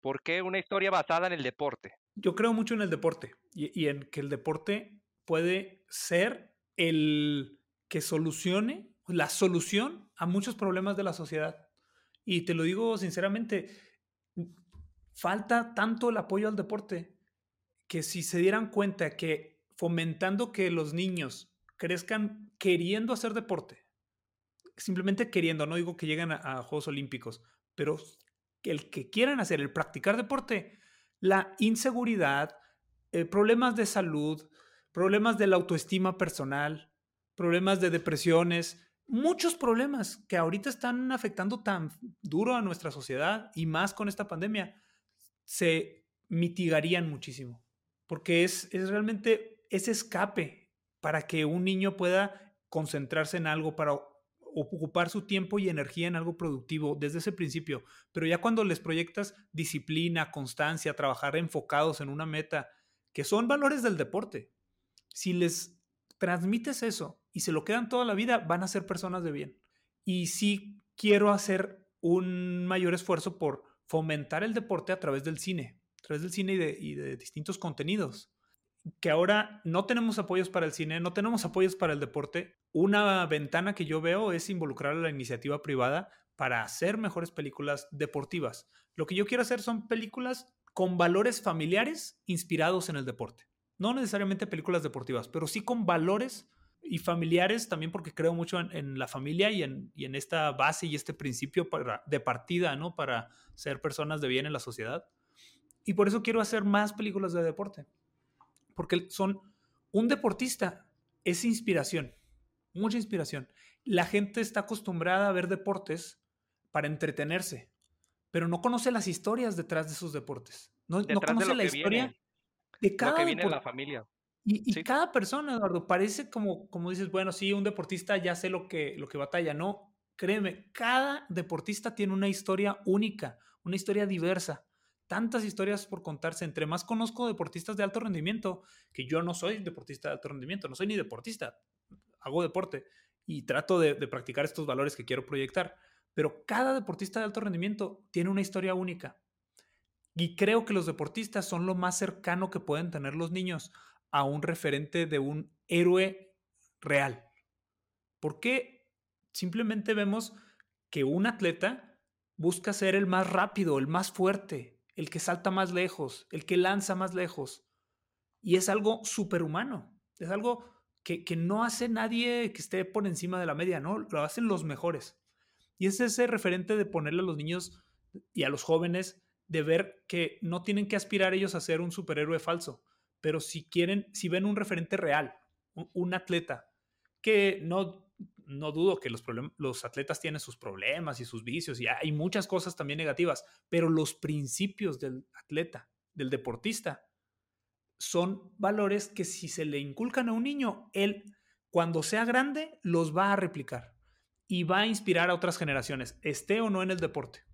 ¿Por qué una historia basada en el deporte? Yo creo mucho en el deporte y, en que el deporte puede ser el que solucione, la solución a muchos problemas de la sociedad. Y te lo digo sinceramente, falta tanto el apoyo al deporte que si se dieran cuenta que fomentando que los niños crezcan queriendo hacer deporte, simplemente queriendo, no digo que lleguen a, Juegos Olímpicos, pero el que quieran hacer, el practicar deporte, la inseguridad, eh, problemas de salud, problemas de la autoestima personal, problemas de depresiones, muchos problemas que ahorita están afectando tan duro a nuestra sociedad y más con esta pandemia, se mitigarían muchísimo, porque es, es realmente ese escape para que un niño pueda concentrarse en algo, para ocupar su tiempo y energía en algo productivo desde ese principio, pero ya cuando les proyectas disciplina, constancia, trabajar enfocados en una meta, que son valores del deporte, si les transmites eso y se lo quedan toda la vida, van a ser personas de bien. Y sí quiero hacer un mayor esfuerzo por fomentar el deporte a través del cine, a través del cine y de, distintos contenidos. Que ahora no tenemos apoyos para el cine, no tenemos apoyos para el deporte. Una ventana que yo veo es involucrar a la iniciativa privada para hacer mejores películas deportivas. Lo que yo quiero hacer son películas con valores familiares inspirados en el deporte no necesariamente películas deportivas, pero sí con valores y familiares también porque creo mucho en, la familia y en, esta base y este principio de partida, ¿no? Para ser personas de bien en la sociedad. Y por eso quiero hacer más películas de deporte. Porque son un deportista, es inspiración, mucha inspiración. La gente está acostumbrada a ver deportes para entretenerse, pero no conoce las historias detrás de esos deportes. No, no conoce la historia de cada que viene la familia. Y, cada persona, Eduardo, parece como, como dices, bueno, sí, un deportista ya sé lo que, lo que batalla. No, créeme, cada deportista tiene una historia única, una historia diversa. Tantas historias por contarse. Entre más conozco deportistas de alto rendimiento, que yo no soy deportista de alto rendimiento, no soy ni deportista, hago deporte y trato de, practicar estos valores que quiero proyectar. Pero cada deportista de alto rendimiento tiene una historia única y creo que los deportistas son lo más cercano que pueden tener los niños a un referente de un héroe real. Porque simplemente vemos que un atleta busca ser el más rápido, el más fuerte, el que salta más lejos, el que lanza más lejos. Y es algo superhumano. Es algo que, que, no hace nadie que esté por encima de la media, ¿no? Lo hacen los mejores. Y es ese referente de ponerle a los niños y a los jóvenes de ver que no tienen que aspirar ellos a ser un superhéroe falso, pero si quieren, si ven un referente real, un, atleta, que no, no dudo que los, los atletas tienen sus problemas y sus vicios y hay muchas cosas también negativas, pero los principios del atleta, del deportista, son valores que si se le inculcan a un niño, él cuando sea grande los va a replicar y va a inspirar a otras generaciones, esté o no en el deporte.